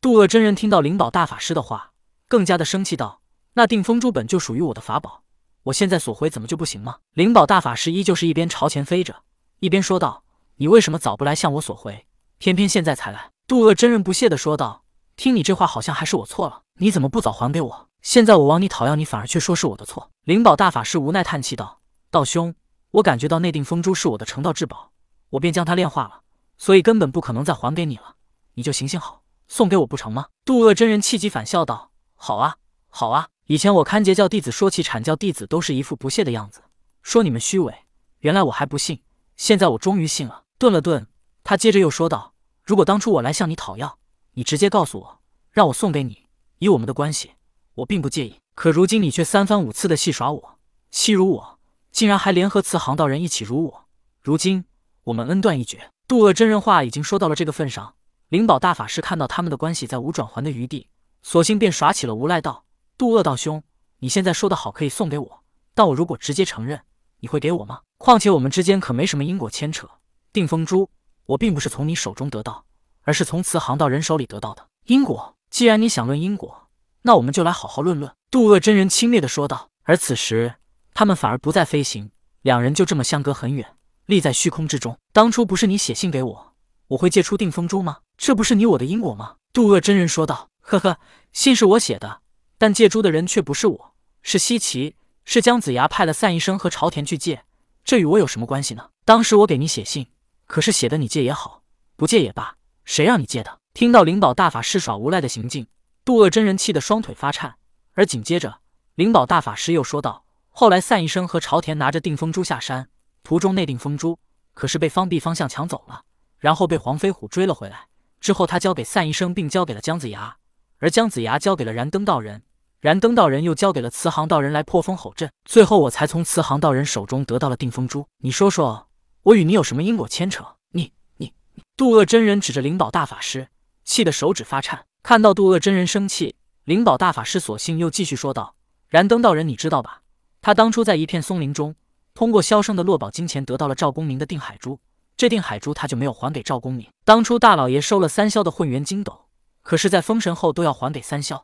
渡恶真人听到灵宝大法师的话，更加的生气道：“那定风珠本就属于我的法宝，我现在索回怎么就不行吗？”灵宝大法师依旧是一边朝前飞着，一边说道：“你为什么早不来向我索回，偏偏现在才来？”渡恶真人不屑的说道：“听你这话，好像还是我错了。你怎么不早还给我？现在我往你讨要，你反而却说是我的错。”灵宝大法师无奈叹气道：“道兄，我感觉到那定风珠是我的成道至宝，我便将它炼化了，所以根本不可能再还给你了。你就行行好。”送给我不成吗？渡恶真人气急反笑道：“好啊，好啊！以前我看截教弟子说起阐教弟子，都是一副不屑的样子，说你们虚伪。原来我还不信，现在我终于信了。”顿了顿，他接着又说道：“如果当初我来向你讨要，你直接告诉我，让我送给你，以我们的关系，我并不介意。可如今你却三番五次的戏耍我，欺辱我，竟然还联合慈航道人一起辱我。如今我们恩断义绝。”渡恶真人话已经说到了这个份上。灵宝大法师看到他们的关系再无转圜的余地，索性便耍起了无赖道：“渡恶道兄，你现在说的好，可以送给我，但我如果直接承认，你会给我吗？况且我们之间可没什么因果牵扯。定风珠，我并不是从你手中得到，而是从慈航道人手里得到的。因果，既然你想论因果，那我们就来好好论论。”渡恶真人轻蔑的说道。而此时，他们反而不再飞行，两人就这么相隔很远，立在虚空之中。当初不是你写信给我？我会借出定风珠吗？这不是你我的因果吗？渡恶真人说道。呵呵，信是我写的，但借珠的人却不是我，是西岐，是姜子牙派了散医生和朝田去借，这与我有什么关系呢？当时我给你写信，可是写的你借也好，不借也罢，谁让你借的？听到灵宝大法师耍无赖的行径，渡恶真人气得双腿发颤，而紧接着灵宝大法师又说道：后来散医生和朝田拿着定风珠下山，途中那定风珠可是被方碧方向抢走了。然后被黄飞虎追了回来，之后他交给散医生，并交给了姜子牙，而姜子牙交给了燃灯道人，燃灯道人又交给了慈航道人来破风吼阵，最后我才从慈航道人手中得到了定风珠。你说说，我与你有什么因果牵扯？你你你！渡恶真人指着灵宝大法师，气得手指发颤。看到渡恶真人生气，灵宝大法师索性又继续说道：“燃灯道人，你知道吧？他当初在一片松林中，通过萧生的落宝金钱，得到了赵公明的定海珠。”这定海珠他就没有还给赵公明。当初大老爷收了三霄的混元金斗，可是，在封神后都要还给三霄。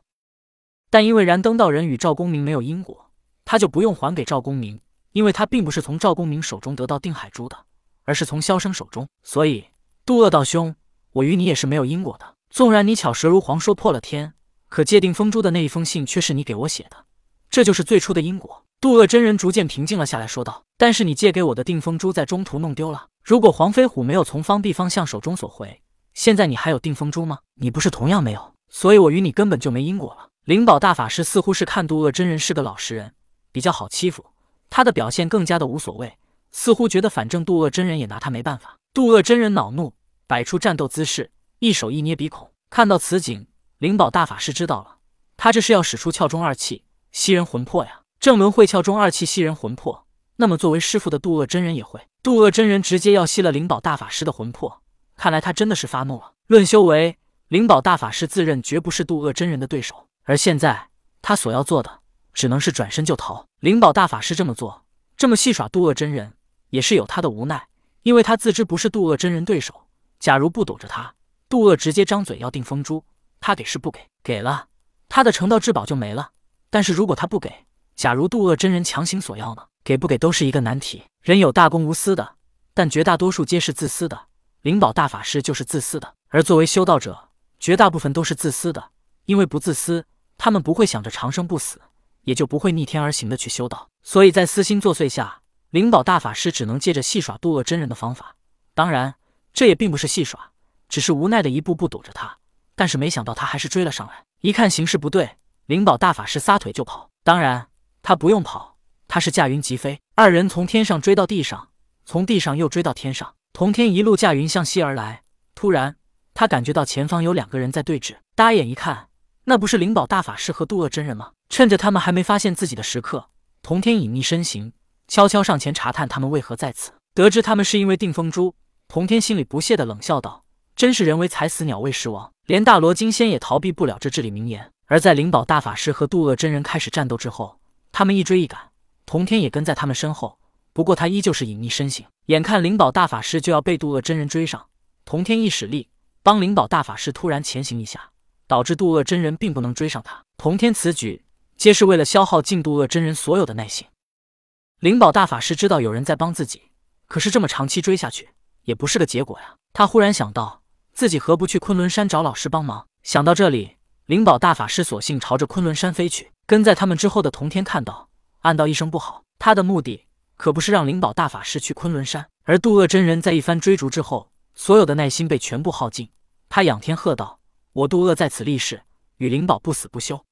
但因为燃灯道人与赵公明没有因果，他就不用还给赵公明，因为他并不是从赵公明手中得到定海珠的，而是从萧生手中。所以，渡恶道兄，我与你也是没有因果的。纵然你巧舌如簧说破了天，可借定风珠的那一封信却是你给我写的，这就是最初的因果。渡恶真人逐渐平静了下来，说道：“但是你借给我的定风珠在中途弄丢了。”如果黄飞虎没有从方碧方向手中索回，现在你还有定风珠吗？你不是同样没有？所以我与你根本就没因果了。灵宝大法师似乎是看渡恶真人是个老实人，比较好欺负，他的表现更加的无所谓，似乎觉得反正渡恶真人也拿他没办法。渡恶真人恼怒，摆出战斗姿势，一手一捏鼻孔。看到此景，灵宝大法师知道了，他这是要使出窍中二气吸人魂魄呀！正轮会窍中二气吸人魂魄，那么作为师傅的渡恶真人也会。渡恶真人直接要吸了灵宝大法师的魂魄，看来他真的是发怒了。论修为，灵宝大法师自认绝不是渡恶真人的对手，而现在他所要做的只能是转身就逃。灵宝大法师这么做，这么戏耍渡恶真人，也是有他的无奈，因为他自知不是渡恶真人对手。假如不躲着他，渡恶直接张嘴要定风珠，他给是不给？给了，他的成道至宝就没了。但是如果他不给，假如渡恶真人强行索要呢？给不给都是一个难题。人有大公无私的，但绝大多数皆是自私的。灵宝大法师就是自私的，而作为修道者，绝大部分都是自私的。因为不自私，他们不会想着长生不死，也就不会逆天而行的去修道。所以在私心作祟下，灵宝大法师只能借着戏耍渡恶真人的方法。当然，这也并不是戏耍，只是无奈的一步步躲着他。但是没想到他还是追了上来。一看形势不对，灵宝大法师撒腿就跑。当然，他不用跑。他是驾云疾飞，二人从天上追到地上，从地上又追到天上。童天一路驾云向西而来，突然他感觉到前方有两个人在对峙，搭眼一看，那不是灵宝大法师和渡恶真人吗？趁着他们还没发现自己的时刻，童天隐匿身形，悄悄上前查探他们为何在此。得知他们是因为定风珠，童天心里不屑的冷笑道：“真是人为财死，鸟为食亡，连大罗金仙也逃避不了这至理名言。”而在灵宝大法师和渡恶真人开始战斗之后，他们一追一赶。童天也跟在他们身后，不过他依旧是隐匿身形。眼看灵宝大法师就要被渡恶真人追上，童天一使力，帮灵宝大法师突然前行一下，导致渡恶真人并不能追上他。同天此举，皆是为了消耗尽渡恶真人所有的耐心。灵宝大法师知道有人在帮自己，可是这么长期追下去也不是个结果呀。他忽然想到，自己何不去昆仑山找老师帮忙？想到这里，灵宝大法师索性朝着昆仑山飞去。跟在他们之后的同天看到，暗道一声不好。他的目的可不是让灵宝大法师去昆仑山，而渡恶真人在一番追逐之后，所有的耐心被全部耗尽。他仰天喝道：“我渡恶在此立誓，与灵宝不死不休。”